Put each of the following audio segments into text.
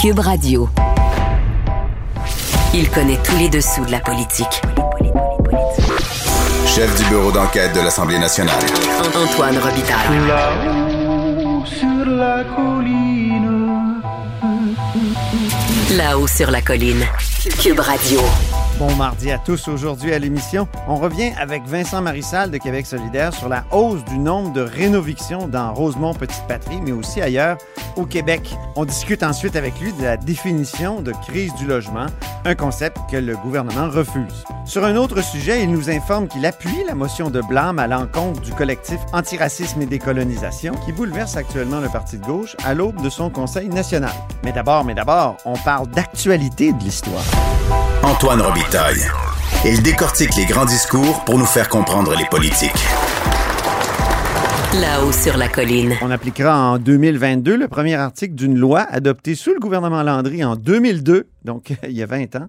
Cube Radio. Il connaît tous les dessous de la politique. Chef du bureau d'enquête de l'Assemblée nationale. Antoine Robitaille. Là-haut sur la colline. Là-haut sur la colline. Cube Radio. Bon mardi à tous. Aujourd'hui à l'émission, on revient avec Vincent Marissal de Québec solidaire sur la hausse du nombre de rénovictions dans Rosemont Petite Patrie, mais aussi ailleurs au Québec. On discute ensuite avec lui de la définition de crise du logement, un concept que le gouvernement refuse. Sur un autre sujet, il nous informe qu'il appuie la motion de blâme à l'encontre du collectif Antiracisme et Décolonisation qui bouleverse actuellement le Parti de gauche à l'aube de son Conseil national. Mais d'abord, mais d'abord, on parle d'actualité de l'histoire. Antoine Robitaille. Il décortique les grands discours pour nous faire comprendre les politiques. Là-haut sur la colline. On appliquera en 2022 le premier article d'une loi adoptée sous le gouvernement Landry en 2002, donc il y a 20 ans,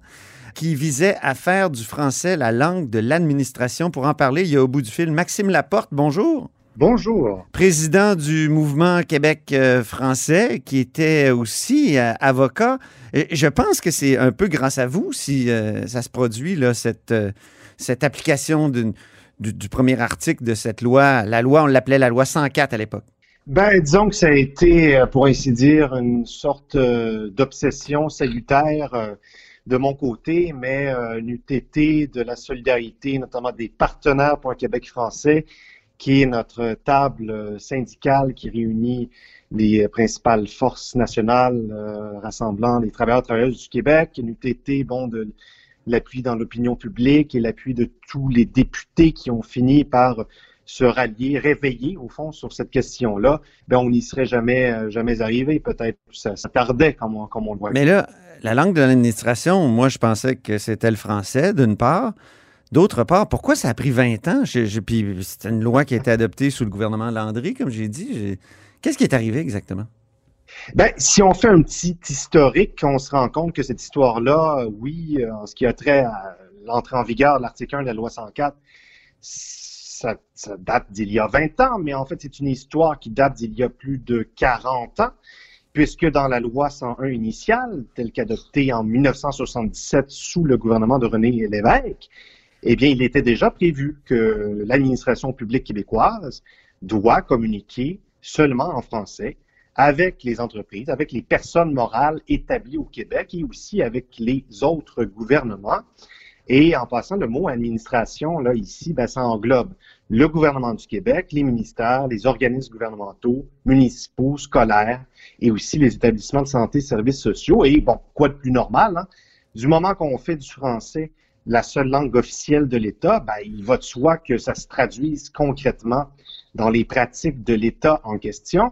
qui visait à faire du français la langue de l'administration. Pour en parler, il y a au bout du fil Maxime Laporte. Bonjour. Bonjour. Président du mouvement Québec euh, français, qui était aussi euh, avocat. Et je pense que c'est un peu grâce à vous si euh, ça se produit, là, cette, euh, cette application d'une- du, premier article de cette loi. La loi, on l'appelait la loi 104 à l'époque. Ben, disons que ça a été, euh, pour ainsi dire, une sorte euh, d'obsession salutaire euh, de mon côté, mais une UTT de la solidarité, notamment des partenaires pour un Québec français, qui est notre table syndicale qui réunit les principales forces nationales rassemblant les travailleurs et travailleuses du Québec, une UTT, bon, de l'appui dans l'opinion publique et l'appui de tous les députés qui ont fini par se rallier, réveiller au fond sur cette question-là, ben on n'y serait jamais euh, jamais arrivé. Peut-être ça, ça tardait comme on, comme on le voit. Mais là, la langue de l'administration, moi, je pensais que c'était le français, d'une part. D'autre part, pourquoi ça a pris 20 ans? Puis c'était une loi qui a été adoptée sous le gouvernement Landry, comme j'ai dit. Qu'est-ce qui est arrivé exactement? Ben, si on fait un petit historique, on se rend compte que cette histoire-là, euh, oui, euh, en ce qui a trait à l'entrée en vigueur de l'article 1 de la loi 104, ça, ça date d'il y a 20 ans, mais en fait, c'est une histoire qui date d'il y a plus de 40 ans, puisque dans la loi 101 initiale, telle qu'adoptée en 1977 sous le gouvernement de René Lévesque, eh bien, il était déjà prévu que l'administration publique québécoise doit communiquer seulement en français avec les entreprises, avec les personnes morales établies au Québec et aussi avec les autres gouvernements. Et en passant, le mot administration, là, ici, ben, ça englobe le gouvernement du Québec, les ministères, les organismes gouvernementaux, municipaux, scolaires et aussi les établissements de santé et services sociaux. Et bon, quoi de plus normal, hein? Du moment qu'on fait du français la seule langue officielle de l'État, ben, il va de soi que ça se traduise concrètement dans les pratiques de l'État en question.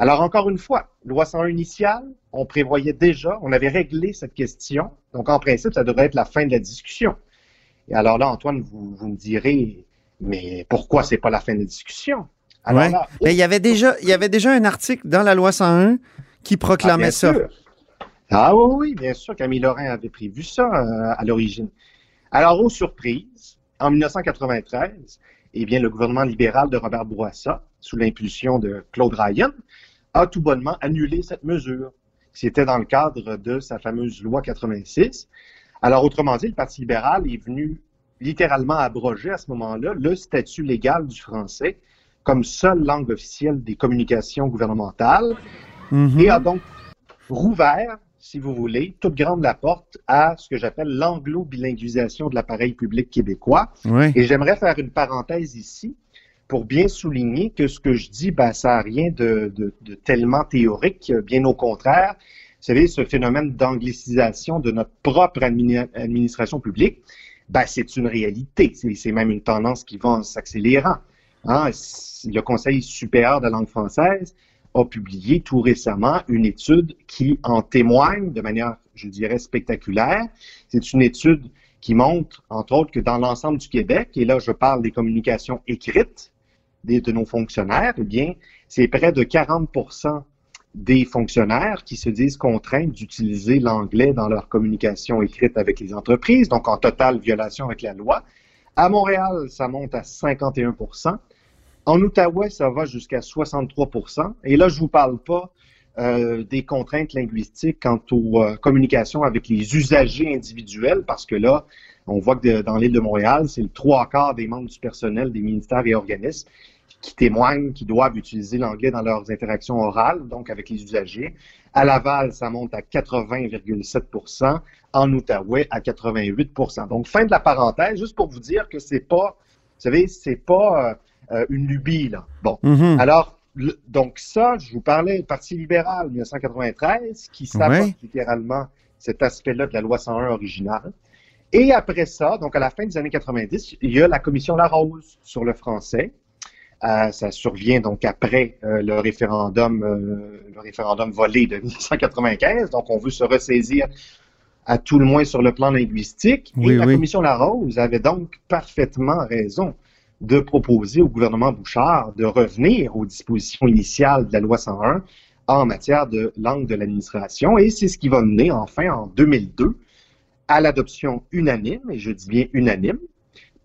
Alors, encore une fois, loi 101 initiale, on prévoyait déjà, on avait réglé cette question. Donc, en principe, ça devrait être la fin de la discussion. Et alors là, Antoine, vous, vous me direz, mais pourquoi c'est pas la fin de la discussion? Alors Ouais. là, Mais il y avait déjà, il y avait déjà un article dans la loi 101 qui Ah, proclamait bien ça. sûr. Ah oui, oui, bien sûr, Camille Lorrain avait prévu ça euh, à l'origine. Alors, aux surprises, en 1993, eh bien, le gouvernement libéral de Robert Bourassa, sous l'impulsion de Claude Ryan, a tout bonnement annulé cette mesure. C'était dans le cadre de sa fameuse loi 86. Alors, autrement dit, le Parti libéral est venu littéralement abroger à ce moment-là le statut légal du français comme seule langue officielle des communications gouvernementales Mhm. et a donc rouvert, si vous voulez, toute grande la porte à ce que j'appelle l'anglo-bilinguisation de l'appareil public québécois. Oui. Et j'aimerais faire une parenthèse ici pour bien souligner que ce que je dis, ben, ça n'a rien de, tellement théorique, bien au contraire. Vous savez, ce phénomène d'anglicisation de notre propre admini- administration publique, ben, c'est une réalité. C'est c'est même une tendance qui va en s'accélérant. Hein, le Conseil supérieur de la langue française a publié tout récemment une étude qui en témoigne de manière, je dirais, spectaculaire. C'est une étude qui montre, entre autres, que dans l'ensemble du Québec, et là je parle des communications écrites de nos fonctionnaires, eh bien, c'est près de 40% des fonctionnaires qui se disent contraints d'utiliser l'anglais dans leur communication écrite avec les entreprises, donc en totale violation avec la loi. À Montréal, ça monte à 51% En Outaouais, ça va jusqu'à 63% Et là, je vous parle pas euh, des contraintes linguistiques quant aux euh, communications avec les usagers individuels, parce que là, on voit que dans l'île de Montréal, c'est le trois quarts des membres du personnel des ministères et organismes qui témoignent qu'ils doivent utiliser l'anglais dans leurs interactions orales, donc avec les usagers. À Laval, ça monte à 80,7% En Outaouais, à 88% Donc, fin de la parenthèse, juste pour vous dire que c'est pas, vous savez, c'est pas euh, une lubie, là. Bon. Mhm. Alors, le- donc ça, je vous parlais du Parti libéral 1993, qui Ouais. littéralement cet aspect-là de la loi 101 originale. Et après ça, donc à la fin des années 90, il y a la commission Larose sur le français. Ça survient donc après euh, le référendum, euh, le référendum volé de 1995. Donc, on veut se ressaisir à tout le moins sur le plan linguistique. Oui, Et la oui. commission Larose avait donc parfaitement raison de proposer au gouvernement Bouchard de revenir aux dispositions initiales de la loi 101 en matière de langue de l'administration. Et c'est ce qui va mener enfin en 2002 à l'adoption unanime, et je dis bien unanime,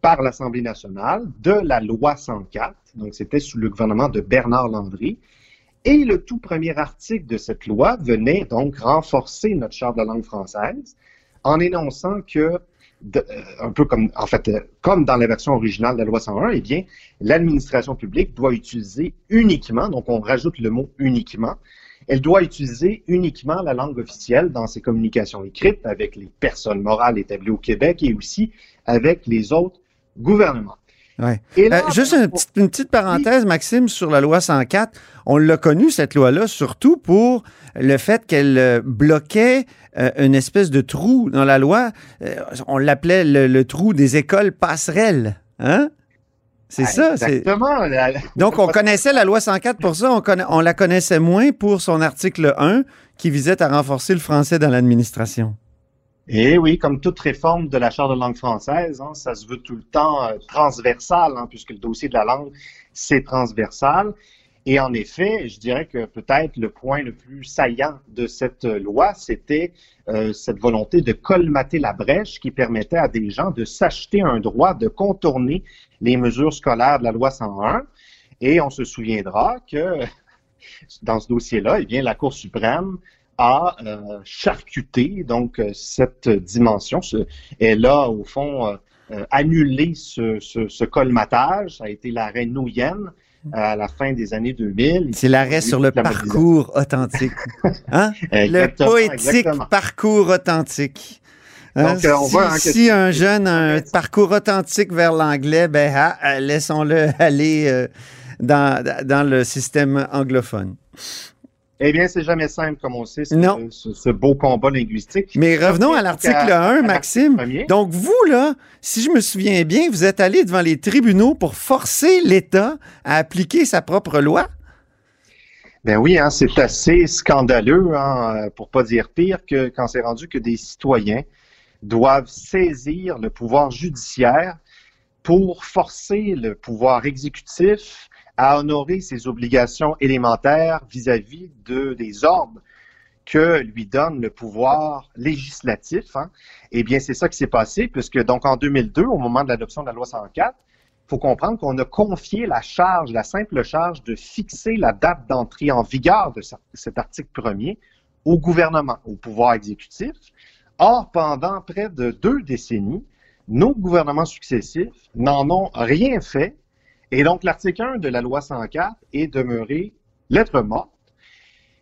par l'Assemblée nationale de la loi 104. Donc, c'était sous le gouvernement de Bernard Landry. Et le tout premier article de cette loi venait donc renforcer notre charte de la langue française en énonçant que, euh, un peu comme, en fait, euh, comme dans la version originale de la loi 101, eh bien, l'administration publique doit utiliser uniquement, donc on rajoute le mot uniquement, elle doit utiliser uniquement la langue officielle dans ses communications écrites avec les personnes morales établies au Québec et aussi avec les autres gouvernements. Ouais. Et là, Euh, juste une petite, une petite parenthèse, Maxime, sur la loi 104. On l'a connue, cette loi-là, surtout pour le fait qu'elle euh, bloquait euh, une espèce de trou dans la loi. Euh, on l'appelait le, le trou des écoles passerelles. Hein? C'est ça. c'est- Exactement. Donc, on connaissait la loi 104 pour ça. On, conna- on la connaissait moins pour son article 1 qui visait à renforcer le français dans l'administration. Et oui, comme toute réforme de la Charte de langue française, hein, ça se veut tout le temps euh, transversal, hein, puisque le dossier de la langue, c'est transversal. Et en effet, je dirais que peut-être le point le plus saillant de cette loi, c'était euh, cette volonté de colmater la brèche qui permettait à des gens de s'acheter un droit de contourner les mesures scolaires de la loi 101. Et on se souviendra que dans ce dossier-là, eh bien, la Cour suprême a euh, charcuté donc euh, cette dimension. Ce- elle a au fond euh, euh, annulé ce, ce, ce colmatage. Ça a été l'arrêt Nouyen à la fin des années 2000. C'est l'arrêt sur le La parcours authentique. Hein? Le poétique exactement. parcours authentique. Hein, Donc, euh, on si, voit, hein, si un jeune a un parcours authentique vers l'anglais, ben ah, euh, laissons-le aller euh, dans, dans le système anglophone. Eh bien, c'est jamais simple, comme on sait, ce, Non. ce, ce beau combat linguistique. Mais revenons à l'article à- 1, à Maxime. Donc, vous, là, si je me souviens bien, vous êtes allé devant les tribunaux pour forcer l'État à appliquer sa propre loi? Ben oui, hein, c'est assez scandaleux, hein, pour pas dire pire, que quand c'est rendu que des citoyens doivent saisir le pouvoir judiciaire pour forcer le pouvoir exécutif à honorer ses obligations élémentaires vis-à-vis de des ordres que lui donne le pouvoir législatif. Hein. Eh bien, c'est ça qui s'est passé, puisque donc en 2002, au moment de l'adoption de la loi 104, il faut comprendre qu'on a confié la charge, la simple charge de fixer la date d'entrée en vigueur de ce- cet article premier au gouvernement, au pouvoir exécutif. Or, pendant près de deux décennies, nos gouvernements successifs n'en ont rien fait. Et donc, l'article 1 de la loi 104 est demeuré lettre morte,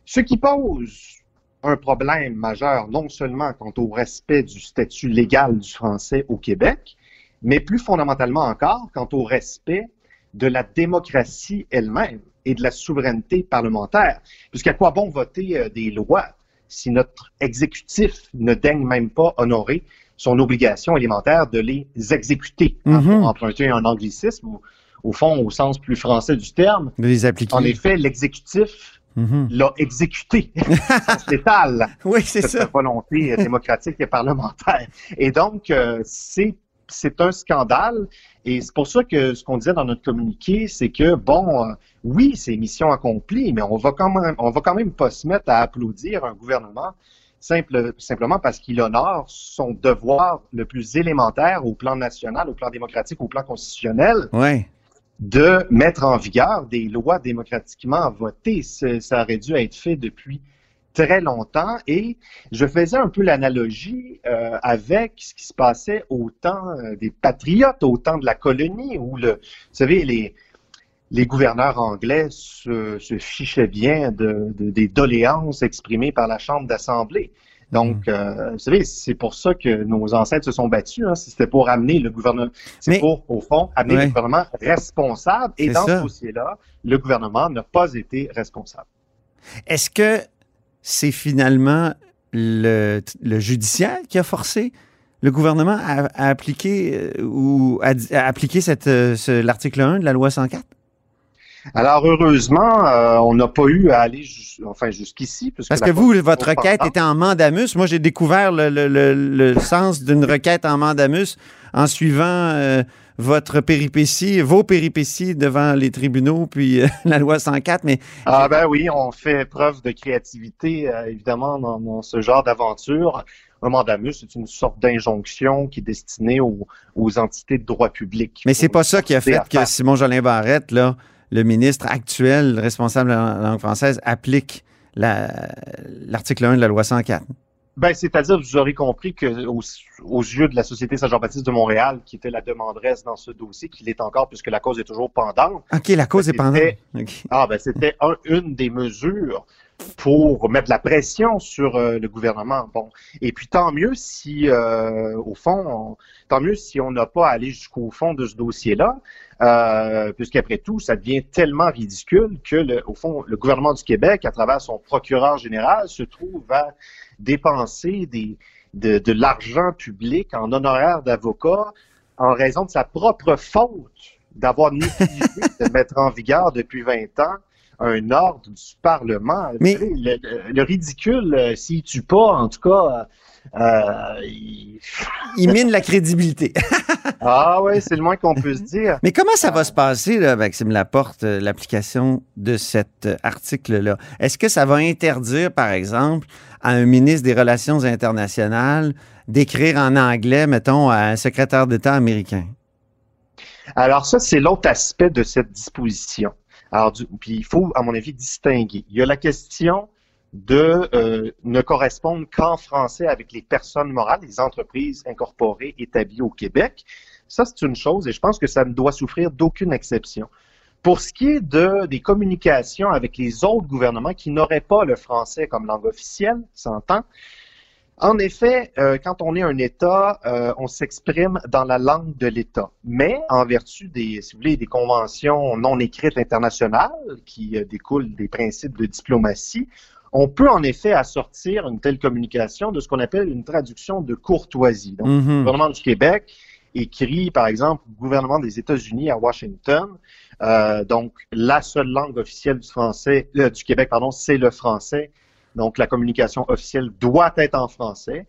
ce qui pose un problème majeur non seulement quant au respect du statut légal du français au Québec, mais plus fondamentalement encore quant au respect de la démocratie elle-même et de la souveraineté parlementaire. Puisqu'à quoi bon voter euh, des lois si notre exécutif ne daigne même pas honorer son obligation élémentaire de les exécuter, Mhm. pour emprunter un anglicisme, ou, au fond, au sens plus français du terme. De les appliquer. En effet, l'exécutif Mhm. l'a exécuté, sens létal Oui, c'est ça. cette volonté démocratique et parlementaire. Et donc, euh, c'est c'est un scandale. Et c'est pour ça que ce qu'on disait dans notre communiqué, c'est que, bon, euh, oui, c'est mission accomplie, mais on va quand même, on va quand même pas se mettre à applaudir un gouvernement simple, simplement parce qu'il honore son devoir le plus élémentaire au plan national, au plan démocratique, au plan constitutionnel, Oui. De mettre en vigueur des lois démocratiquement votées. Ça aurait dû être fait depuis très longtemps et je faisais un peu l'analogie euh, avec ce qui se passait au temps euh, des patriotes, au temps de la colonie, où le, vous savez, les, les gouverneurs anglais se, se fichaient bien de, de, des doléances exprimées par la Chambre d'Assemblée. Donc, mm. euh, vous savez, c'est pour ça que nos ancêtres se sont battus. Hein. C'était pour amener le gouvernement, c'est pour, au fond, amener le gouvernement responsable. Et dans ce dossier-là, le gouvernement n'a pas été responsable. Est-ce que c'est finalement le, judiciaire qui a forcé le gouvernement à, appliquer euh, ou à, appliquer cette, euh, l'article 1 de la loi 104? Alors heureusement, euh, on n'a pas eu à aller enfin jusqu'ici. Parce que vous, votre requête était en mandamus. Moi, j'ai découvert le, sens d'une requête en mandamus en suivant votre péripétie, vos péripéties devant les tribunaux, puis euh, la loi 104. Mais ah ben oui, on fait preuve de créativité euh, évidemment dans, ce genre d'aventure. Un mandamus, c'est une sorte d'injonction qui est destinée aux, entités de droit public. Mais c'est pas ça qui a fait que Simon Jolin Barrette, là, le ministre actuel responsable de la langue française, applique l'article 1 de la loi 104. Ben, c'est-à-dire, vous aurez compris que aux, yeux de la Société Saint-Jean-Baptiste de Montréal, qui était la demanderesse dans ce dossier, qu'il est encore, puisque la cause est toujours pendante. OK, la cause est pendante. Ah, ben, c'était une des mesures pour mettre la pression sur euh, le gouvernement. Bon, et puis tant mieux si, euh, au fond, tant mieux si on n'a pas allé jusqu'au fond de ce dossier-là, euh, puisqu'après tout, ça devient tellement ridicule que, le, au fond, le gouvernement du Québec, à travers son procureur général, se trouve à dépenser des, de, de l'argent public en honoraires d'avocats en raison de sa propre faute d'avoir négligé de mettre en vigueur depuis 20 ans un ordre du Parlement. Mais... Le, ridicule, euh, s'il tue pas, en tout cas, euh, il... mine la crédibilité. ah ouais, c'est le moins qu'on peut se dire. Mais comment ça va se passer, là, Maxime Laporte, euh, l'application de cet article-là? Est-ce que ça va interdire, par exemple, à un ministre des Relations internationales d'écrire en anglais, mettons, à un secrétaire d'État américain? Alors ça, c'est l'autre aspect de cette disposition. Alors, puis il faut, à mon avis, distinguer. Il y a la question de euh, ne correspondre qu'en français avec les personnes morales, les entreprises incorporées établies au Québec. Ça, c'est une chose et je pense que ça ne doit souffrir d'aucune exception. Pour ce qui est de, des communications avec les autres gouvernements qui n'auraient pas le français comme langue officielle, s'entend, en effet, euh, quand on est un État, euh, on s'exprime dans la langue de l'État. Mais en vertu des, si vous voulez, des conventions non écrites internationales qui euh, découlent des principes de diplomatie, on peut en effet assortir une telle communication de ce qu'on appelle une traduction de courtoisie. Donc, mm-hmm. le gouvernement du Québec écrit, par exemple, au gouvernement des États-Unis à Washington. donc, la seule langue officielle du français, du Québec, pardon, c'est le français donc la communication officielle doit être en français.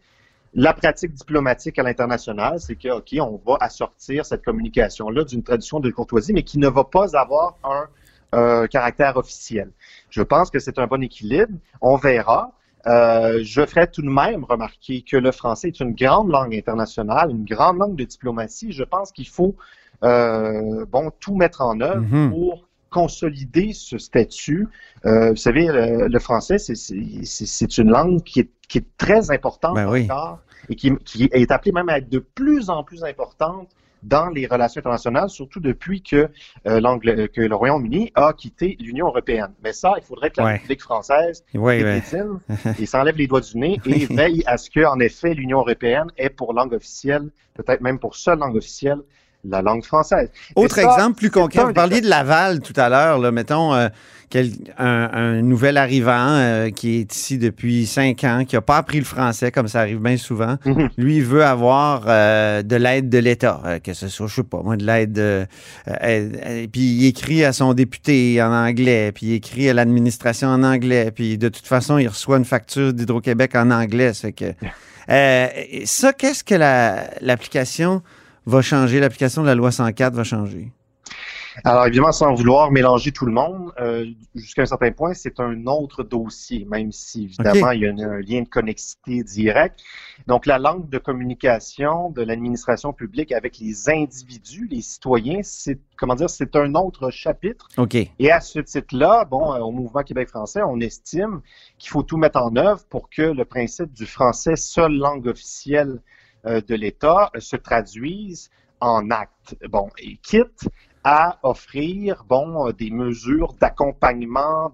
La pratique diplomatique à l'international, c'est que, OK, on va assortir cette communication-là d'une tradition de courtoisie, mais qui ne va pas avoir un euh, caractère officiel. Je pense que c'est un bon équilibre. On verra. Euh, je ferai tout de même remarquer que le français est une grande langue internationale, une grande langue de diplomatie. Je pense qu'il faut euh, bon tout mettre en œuvre mm-hmm. pour consolider ce statut. Euh, vous savez, le, français, c'est une langue qui est, qui est très importante ben encore et qui, qui, est appelée même à être de plus en plus importante dans les relations internationales, surtout depuis que, euh, que le Royaume-Uni a quitté l'Union européenne. Mais ça, il faudrait que la République française ouais, et s'enlève les doigts du nez et veille à ce que, en effet, l'Union européenne ait pour langue officielle, peut-être même pour seule langue officielle, la langue française. Autre exemple plus concret, vous parliez de Laval tout à l'heure, là, mettons euh, un, nouvel arrivant euh, qui est ici depuis cinq ans, qui n'a pas appris le français, comme ça arrive bien souvent. Mhm. Lui, il veut avoir euh, de l'aide de l'État, que ce soit, je sais pas, moi, de l'aide. puis il écrit à son député en anglais, puis il écrit à l'administration en anglais, puis de toute façon, il reçoit une facture d'Hydro-Québec en anglais. Que ça, qu'est-ce que l'application va changer, l'application de la loi 104 va changer? Alors évidemment, sans vouloir mélanger tout le monde, euh, jusqu'à un certain point, c'est un autre dossier, même si évidemment il y a un, un, lien de connexité direct. Donc la langue de communication de l'administration publique avec les individus, les citoyens, c'est comment dire, c'est un autre chapitre. OK. Et à ce titre-là, bon, euh, au mouvement Québec français, on estime qu'il faut tout mettre en œuvre pour que le principe du français seule langue officielle de l'État euh, se traduise en actes. Bon, et quitte à offrir bon, des mesures d'accompagnement,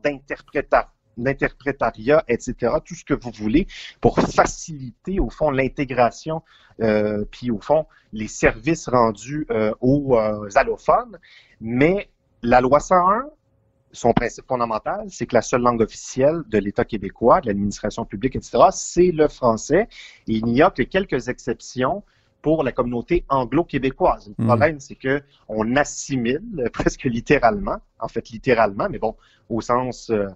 d'interprétariat, etc., tout ce que vous voulez pour faciliter, au fond, l'intégration, euh, puis au fond, les services rendus euh, aux euh, allophones. Mais la loi 101, son principe fondamental, c'est que la seule langue officielle de l'État québécois, de l'administration publique, etc., c'est le français. Et il n'y a que quelques exceptions pour la communauté anglo-québécoise. Le Mhm. problème, c'est que on assimile euh, presque littéralement, en fait littéralement, mais bon, au sens, euh,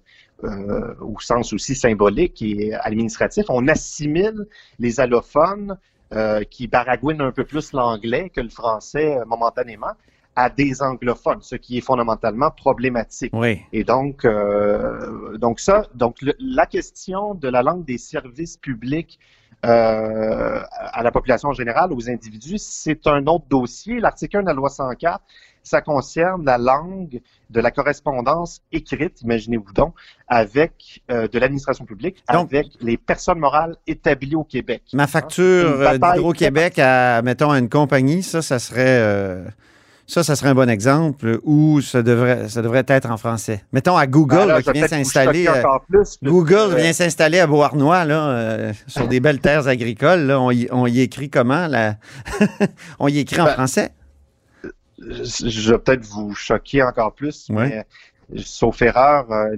euh, au sens aussi symbolique et administratif, on assimile les allophones euh, qui baragouinent un peu plus l'anglais que le français euh, momentanément à des anglophones, ce qui est fondamentalement problématique. Oui. Et donc, euh, donc ça, donc le- la question de la langue des services publics euh, à la population en général, aux individus, c'est un autre dossier. L'article 1 de la loi 104, ça concerne la langue de la correspondance écrite, imaginez-vous donc, avec euh, de l'administration publique, Donc- avec les personnes morales établies au Québec. Ma facture Une euh, bataille d'Hydro-Québec à, mettons, à une compagnie, ça, ça serait. Euh, ça, ça serait un bon exemple où ça devrait, ça devrait être en français. Mettons à Google, Ben là, qui vient s'installer. euh, Google euh, vient s'installer à Beauharnois, là, euh, sur des belles terres agricoles. Là, on, y, on y écrit comment? Là? on y écrit en Ben, français? je vais peut-être vous choquer encore plus, Ouais. mais euh, sauf erreur, euh,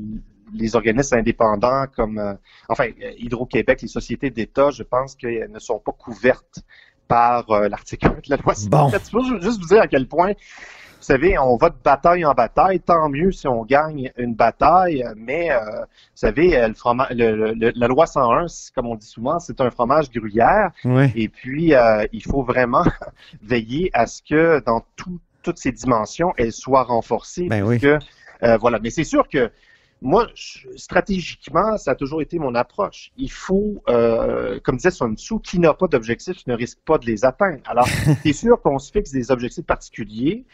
les organismes indépendants comme, euh, enfin, euh, Hydro-Québec, les sociétés d'État, je pense qu'elles ne sont pas couvertes par euh, l'article 1 de la loi. Bon. Je veux juste vous dire à quel point, vous savez, on va de bataille en bataille, tant mieux si on gagne une bataille, mais, euh, vous savez, euh, le froma- le- le- la loi 101, c'est- comme on dit souvent, c'est un fromage gruyère. Oui. Et puis, euh, il faut vraiment veiller à ce que dans tout- toutes ces dimensions, elles soient renforcées. Ben parce oui. que, euh, voilà. Mais c'est sûr que moi, je- stratégiquement, ça a toujours été mon approche. Il faut, euh, comme disait Sun Tzu, qui n'a pas d'objectifs ne risque pas de les atteindre. Alors, c'est sûr qu'on se fixe des objectifs particuliers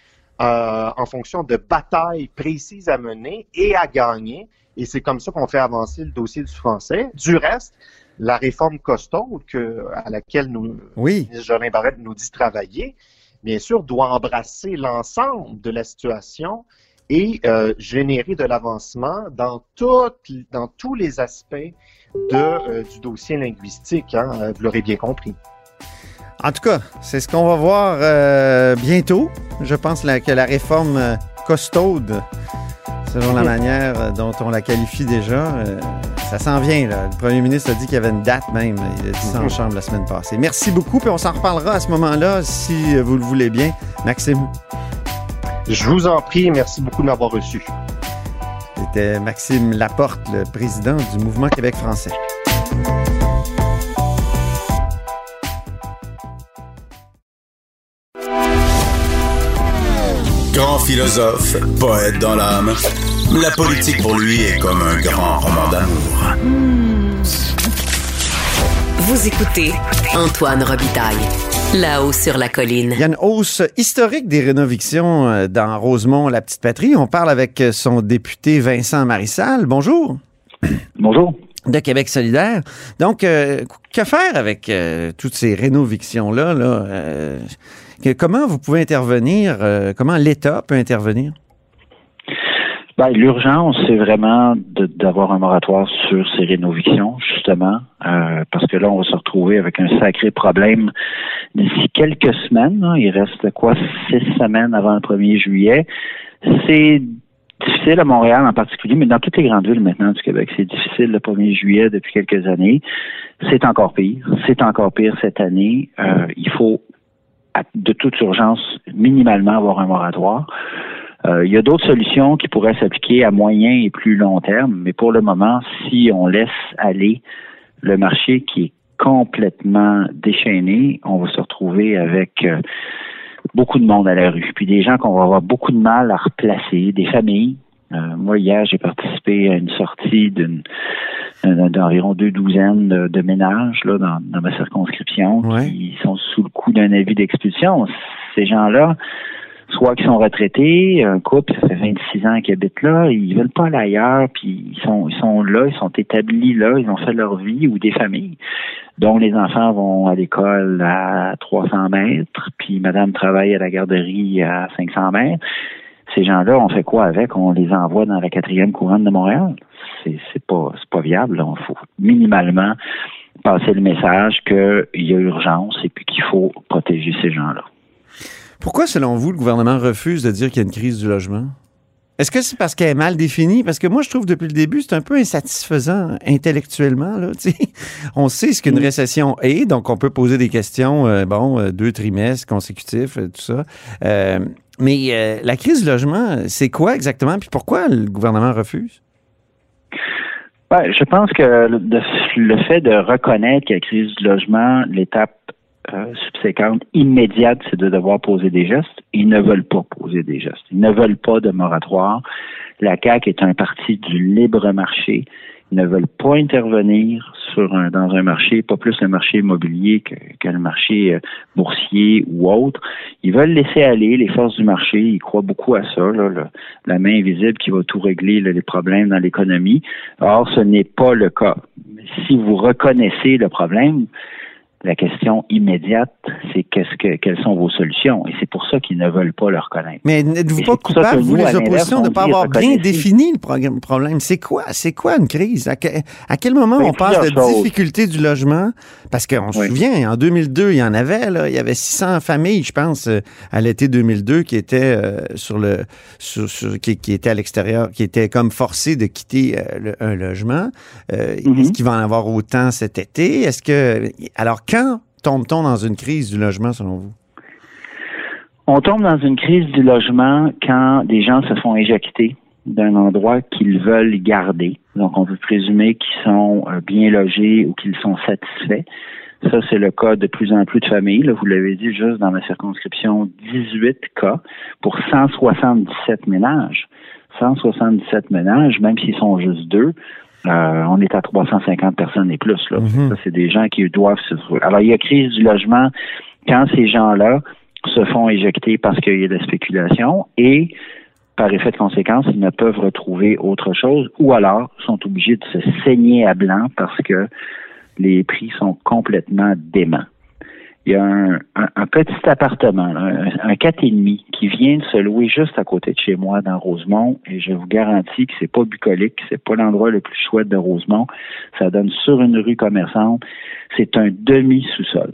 euh, en fonction de batailles précises à mener et à gagner. Et c'est comme ça qu'on fait avancer le dossier du français. Du reste, la réforme costaud que, à laquelle nous, Oui. Jolin Barrette nous dit travailler, bien sûr, doit embrasser l'ensemble de la situation et euh, générer de l'avancement dans, dans tous les aspects de, euh, du dossier linguistique. Hein, euh, vous l'aurez bien compris. En tout cas, c'est ce qu'on va voir euh, bientôt. Je pense que la réforme costaude, selon la manière dont on la qualifie déjà, ça s'en vient. Là. Le premier ministre a dit qu'il y avait une date même. Il a dit ça en Mhm. chambre la semaine passée. Merci beaucoup, puis on s'en reparlera à ce moment-là, si vous le voulez bien. Maxime, Je vous en prie, merci beaucoup de m'avoir reçu. c'était Maxime Laporte, le président du Mouvement Québec français. Grand philosophe, poète dans l'âme, la politique pour lui est comme un grand roman d'amour. Vous écoutez Antoine Robitaille, là-haut sur la colline. Il y a une hausse historique des rénovictions euh, dans Rosemont, la petite patrie. On parle avec euh, son député Vincent Marissal. Bonjour. Bonjour. de Québec solidaire. Donc, euh, que faire avec euh, toutes ces rénovictions-là? Là, euh, comment vous pouvez intervenir? euh, comment l'État peut intervenir? Ben, L'urgence, c'est vraiment d'avoir un moratoire sur ces rénovictions, justement, euh, parce que là, on va se retrouver avec un sacré problème d'ici quelques semaines. là. Il reste quoi, six semaines avant le 1er juillet. C'est difficile à Montréal en particulier, mais dans toutes les grandes villes maintenant du Québec, c'est difficile le 1er juillet depuis quelques années. C'est encore pire. C'est encore pire cette année. Euh, il faut de toute urgence minimalement avoir un moratoire. Euh, il y a d'autres solutions qui pourraient s'appliquer à moyen et plus long terme, mais pour le moment, si on laisse aller le marché qui est complètement déchaîné, on va se retrouver avec euh, beaucoup de monde à la rue, puis des gens qu'on va avoir beaucoup de mal à replacer, des familles. Euh, moi, hier, j'ai participé à une sortie d'une d'environ deux douzaines de, ménages là, dans, ma circonscription qui sont sous le coup d'un avis d'expulsion. Ces gens-là, soit qui sont retraités, un couple, ça fait 26 ans qu'ils habitent là, ils veulent pas aller ailleurs, puis ils sont, là, ils sont établis là, ils ont fait leur vie, ou des familles dont les enfants vont à l'école à 300 mètres, puis madame travaille à la garderie à 500 mètres. Ces gens-là, on fait quoi avec? On les envoie dans la quatrième couronne de Montréal? C'est, c'est pas, viable. Il faut minimalement passer le message qu'il y a urgence et puis qu'il faut protéger ces gens-là. Pourquoi, selon vous, le gouvernement refuse de dire qu'il y a une crise du logement? Est-ce que c'est parce qu'elle est mal définie? Parce que moi, je trouve depuis le début, c'est un peu insatisfaisant intellectuellement. Là, on sait ce qu'une mm. récession est, donc on peut poser des questions, euh, bon, euh, deux trimestres consécutifs, euh, tout ça. mais la crise du logement, c'est quoi exactement? Puis pourquoi le gouvernement refuse? Ben, je pense que le, fait de reconnaître qu'il y a crise du logement, l'étape euh, subséquente immédiate, c'est de devoir poser des gestes. Ils ne veulent pas poser des gestes. Ils ne veulent pas de moratoire. La CAQ est un parti du libre marché. Ils ne veulent pas intervenir sur un, dans un marché, pas plus le marché immobilier que, le marché euh, boursier ou autre. Ils veulent laisser aller les forces du marché. Ils croient beaucoup à ça, la main invisible qui va tout régler les problèmes dans l'économie. Or, ce n'est pas le cas. Si vous reconnaissez le problème, la question immédiate, c'est qu'est-ce que quelles sont vos solutions? Et c'est pour ça qu'ils ne veulent pas le reconnaître. Mais n'êtes-vous pas coupable, vous, les oppositions, de ne pas avoir bien défini le problème? C'est quoi C'est quoi une crise? À, quel moment on parle de difficulté du logement? Parce qu'on se souvient, en 2002, il y en avait là, il y avait 600 familles, je pense, euh, à l'été 2002, qui étaient euh, sur le sur, qui, étaient à l'extérieur, qui étaient comme forcées de quitter euh, un logement. Mm-hmm. Est-ce qu'il va en avoir autant cet été? Est-ce que alors quand tombe-t-on dans une crise du logement, selon vous? On tombe dans une crise du logement quand des gens se font éjecter d'un endroit qu'ils veulent garder. Donc, on peut présumer qu'ils sont euh, bien logés ou qu'ils sont satisfaits. Ça, c'est le cas de plus en plus de familles. vous l'avez dit juste dans ma circonscription, 18 cas pour 177 ménages. 177 ménages, même s'ils sont juste deux, euh, on est à 350 personnes et plus. Là. Mhm. Ça, c'est des gens qui doivent se... Alors, il y a crise du logement quand ces gens-là se font éjecter parce qu'il y a de la spéculation et par effet de conséquence, ils ne peuvent retrouver autre chose ou alors sont obligés de se saigner à blanc parce que les prix sont complètement déments il y a un, petit appartement, un, un et demi, qui vient de se louer juste à côté de chez moi dans Rosemont, et je vous garantis que c'est pas bucolique, c'est pas l'endroit le plus chouette de Rosemont. Ça donne sur une rue commerçante. C'est un demi-sous-sol.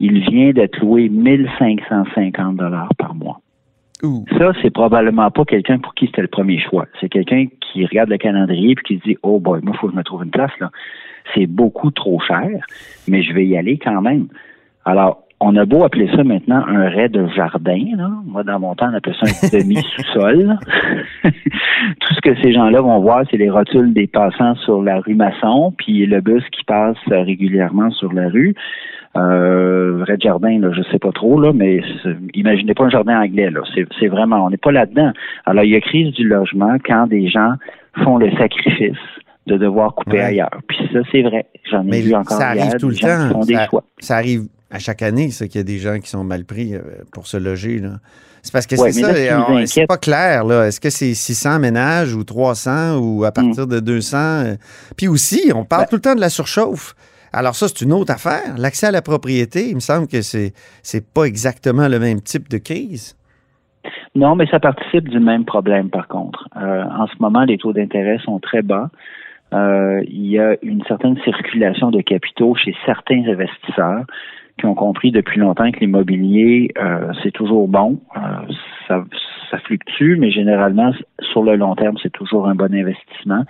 Il vient d'être loué 1550 dollars par mois. Ça, c'est probablement pas quelqu'un pour qui c'était le premier choix. C'est quelqu'un qui regarde le calendrier puis qui se dit, oh boy, moi, il faut que je me trouve une place, là. C'est beaucoup trop cher, mais je vais y aller quand même. Alors, on a beau appeler ça maintenant un raid de jardin, là. moi dans mon temps on appelait ça un demi-sous-sol. Tout ce que ces gens-là vont voir, c'est les rotules des passants sur la rue Masson, puis le bus qui passe régulièrement sur la rue. Euh, vrai de jardin, là, je sais pas trop, là, mais imaginez pas un jardin anglais, là. C'est vraiment, on n'est pas là-dedans. Alors, il y a crise du logement quand des gens font le sacrifice de devoir couper ailleurs. Puis ça, c'est vrai. J'en ai vu encore ça arrive tout le temps. ça arrive à chaque année, ça, qu'il y a des gens qui sont mal pris euh, pour se loger. C'est parce que c'est ça, c'est pas clair. Là. Est-ce que c'est 600 ménages ou 300 ou à partir de 200? Euh? Puis aussi, on parle ben tout le temps de la surchauffe. Alors ça, c'est une autre affaire. L'accès à la propriété, il me semble que c'est c'est pas exactement le même type de crise. Non, mais ça participe du même problème, par contre. Euh, en ce moment, les taux d'intérêt sont très bas. il y a une certaine circulation de capitaux chez certains investisseurs qui ont compris depuis longtemps que l'immobilier, euh, c'est toujours bon. Euh, ça, ça fluctue, mais généralement, sur le long terme, c'est toujours un bon investissement.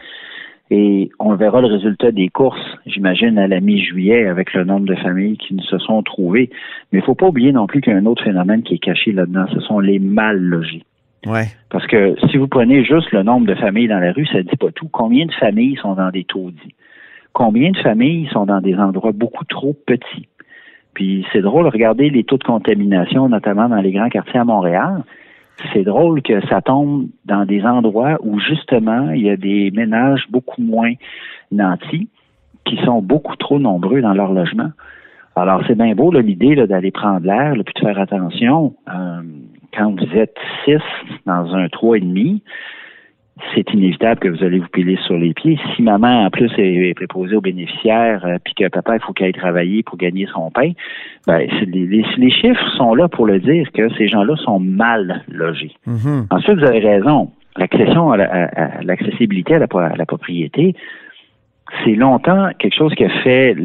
Et on verra le résultat des courses, j'imagine, à la mi-juillet avec le nombre de familles qui ne se sont trouvées. Mais il ne faut pas oublier non plus qu'il y a un autre phénomène qui est caché là-dedans, ce sont les mal logés. Ouais. Parce que si vous prenez juste le nombre de familles dans la rue, ça ne dit pas tout. Combien de familles sont dans des taudis? Combien de familles sont dans des endroits beaucoup trop petits? Puis c'est drôle, regardez les taux de contamination, notamment dans les grands quartiers à Montréal. C'est drôle que ça tombe dans des endroits où justement il y a des ménages beaucoup moins nantis qui sont beaucoup trop nombreux dans leur logement. Alors c'est bien beau l'idée d'aller prendre l'air, puis de faire attention. Euh, quand vous êtes six dans un trois et demi, c'est inévitable que vous allez vous piler sur les pieds. Si maman, en plus, est, préposée aux bénéficiaires, euh, puis que papa, il faut qu'il aille travailler pour gagner son pain, ben, les, chiffres sont là pour le dire que ces gens-là sont mal logés. Mhm. Ensuite, vous avez raison. L'accession à, l'accessibilité à, la, propriété, c'est longtemps quelque chose qui a fait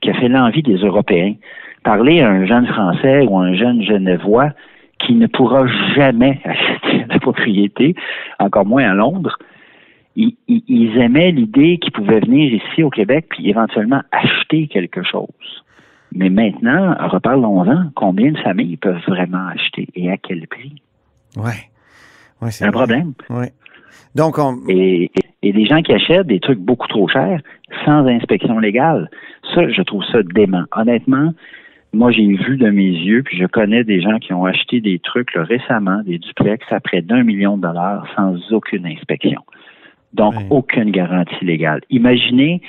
qui a fait l'envie des Européens. Parler à un jeune Français ou un jeune Genevois qui ne pourra jamais acheter la propriété, encore moins à Londres, ils, aimaient l'idée qu'ils pouvaient venir ici au Québec puis éventuellement acheter quelque chose. Mais maintenant, reparlons-en, combien de familles peuvent vraiment acheter et à quel prix? Oui. Ouais, c'est un problème. Ouais. Donc, on... et, et, des gens qui achètent des trucs beaucoup trop chers sans inspection légale. Ça, je trouve ça dément. Honnêtement, moi, j'ai vu de mes yeux, puis je connais des gens qui ont acheté des trucs récemment, des duplex, à près d'un million de dollars sans aucune inspection. Donc, aucune garantie légale. Imaginez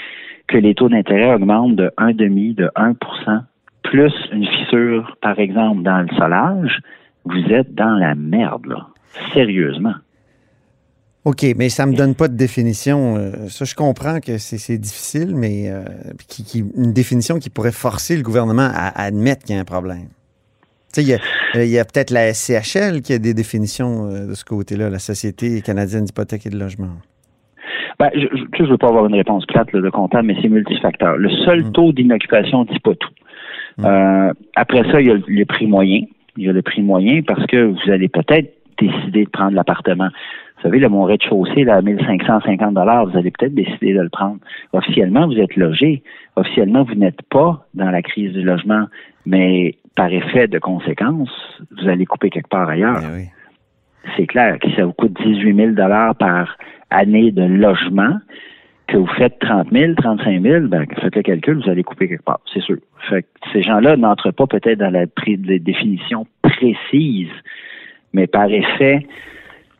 que les taux d'intérêt augmentent de 1,5, de 1% plus une fissure, par exemple, dans le solage, vous êtes dans la merde, là. Sérieusement. OK, mais ça ne me donne pas de définition. Euh, ça, je comprends que c'est difficile, mais euh, qui, une définition qui pourrait forcer le gouvernement à, admettre qu'il y a un problème. Tu sais, il y a, peut-être la SCHL qui a des définitions euh, de ce côté-là, la Société canadienne d'hypothèque et de logement. Ben, je ne veux pas avoir une réponse plate de comptable, mais c'est multifacteur. Le seul mm. taux d'inoccupation ne dit pas tout. Mm. après ça, il y a le prix moyen. Il y a le prix moyen parce que vous allez peut-être décider de prendre l'appartement. Vous savez, le mon rez-de-chaussée, là, à 1550 vous allez peut-être décider de le prendre. Officiellement, vous êtes logé. Officiellement, vous n'êtes pas dans la crise du logement, mais par effet de conséquence, vous allez couper quelque part ailleurs. Eh C'est clair que ça vous coûte 18 000 par année de logement, que vous faites 30 000, 35 000, ben, faites le calcul, vous allez couper quelque part, c'est sûr. Fait que ces gens-là n'entrent pas peut-être dans la définition précise, mais par effet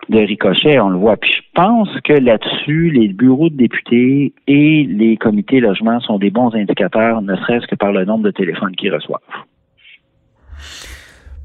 de ricochet, on le voit. Puis je pense que là-dessus, les bureaux de députés et les comités logement sont des bons indicateurs, ne serait-ce que par le nombre de téléphones qu'ils reçoivent.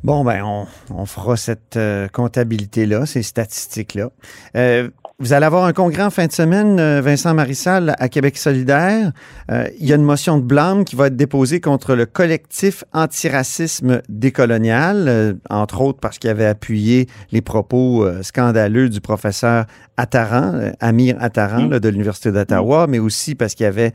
Bon, ben, on, fera cette euh, comptabilité-là, ces statistiques-là. Euh, vous allez avoir un congrès en fin de semaine, euh, Vincent Marissal, à Québec solidaire. il y a une motion de blâme qui va être déposée contre le collectif antiracisme décolonial, entre autres parce qu'il avait appuyé les propos scandaleux du professeur Attaran, Amir Attaran, de l'Université d'Ottawa, mais aussi parce qu'il avait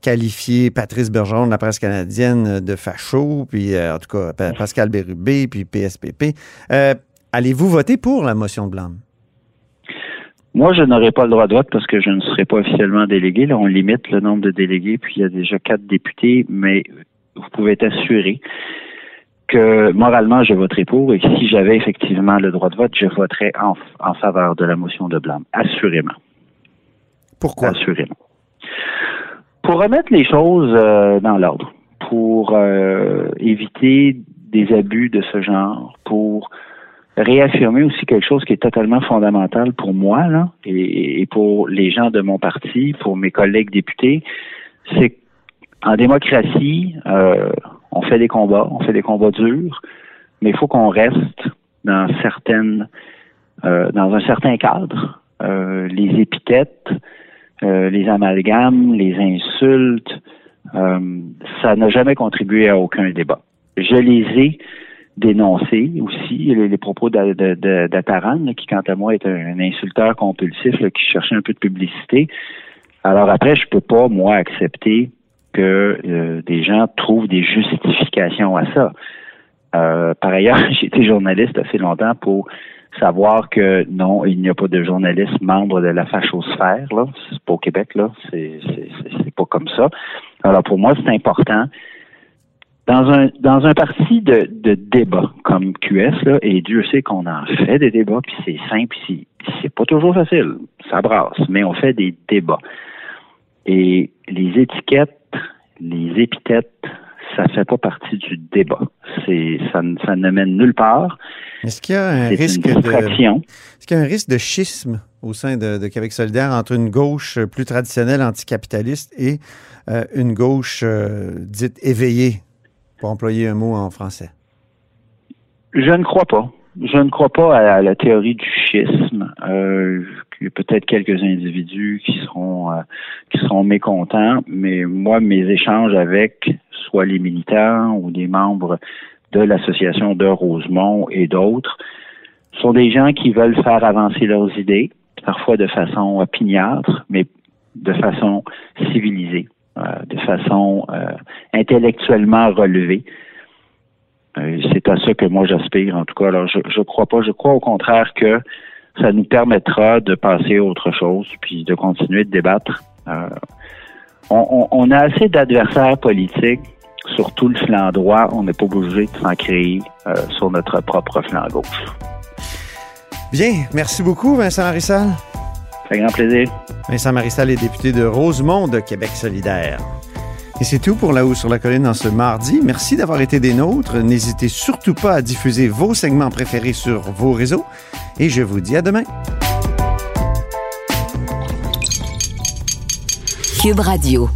qualifié Patrice Bergeron de la presse canadienne de facho, puis euh, en tout cas Pascal Bérubé, puis PSPP. Euh, allez-vous voter pour la motion de blâme? Moi, je n'aurai pas le droit de vote parce que je ne serai pas officiellement délégué. Là, on limite le nombre de délégués, puis il y a déjà quatre députés, mais vous pouvez être assuré que moralement, je voterai pour et que si j'avais effectivement le droit de vote, je voterais en, en faveur de la motion de blâme. Assurément. Pourquoi? Assurément pour remettre les choses euh, dans l'ordre, pour euh, éviter des abus de ce genre, pour réaffirmer aussi quelque chose qui est totalement fondamental pour moi là, et, pour les gens de mon parti, pour mes collègues députés, c'est qu'en démocratie, euh, on fait des combats, on fait des combats durs, mais il faut qu'on reste dans certaines, dans un certain cadre. les épithètes, euh, les amalgames, les insultes, euh, ça n'a jamais contribué à aucun débat. Je les ai dénoncés aussi, les, propos d'Ataran, qui quant à moi est un, insulteur compulsif qui cherchait un peu de publicité. Alors après, je peux pas, moi, accepter que euh, des gens trouvent des justifications à ça. par ailleurs, j'ai été journaliste assez longtemps pour savoir que non, il n'y a pas de journaliste membre de la fachosphère, là. C'est pas au Québec, là. C'est, pas comme ça. Alors, pour moi, c'est important. Dans un, dans un parti de, de débat comme QS, là, et Dieu sait qu'on en fait des débats, puis c'est simple, c'est, c'est pas toujours facile. Ça brasse, mais on fait des débats. Et les étiquettes, les épithètes, ça fait pas partie du débat. C'est ça, ça ne mène nulle part. Est-ce qu'il y a un risque de est-ce qu'il y a un risque de schisme au sein de, de Québec solidaire entre une gauche plus traditionnelle anticapitaliste et euh, une gauche euh, dite éveillée, pour employer un mot en français? Je ne crois pas. Je ne crois pas à la théorie du schisme. Euh, il y a peut-être quelques individus qui seront euh, qui seront mécontents, mais moi, mes échanges avec soit les militants ou des membres de l'association de Rosemont et d'autres sont des gens qui veulent faire avancer leurs idées, parfois de façon opiniâtre, mais de façon civilisée, de façon euh, intellectuellement relevée. Euh, c'est à ça que moi j'aspire, en tout cas. Alors, je, je crois pas. Je crois au contraire que ça nous permettra de passer à autre chose, puis de continuer de débattre. Euh, on, a assez d'adversaires politiques sur tout le flanc droit. On n'est pas obligé de s'en créer euh, sur notre propre flanc gauche. Bien, merci beaucoup, Vincent Marissal. Fait grand plaisir. Vincent Marissal est député de Rosemont de Québec solidaire. Et c'est tout pour La Haut sur la Colline en ce mardi. Merci d'avoir été des nôtres. N'hésitez surtout pas à diffuser vos segments préférés sur vos réseaux. Et je vous dis à demain. Cube Radio.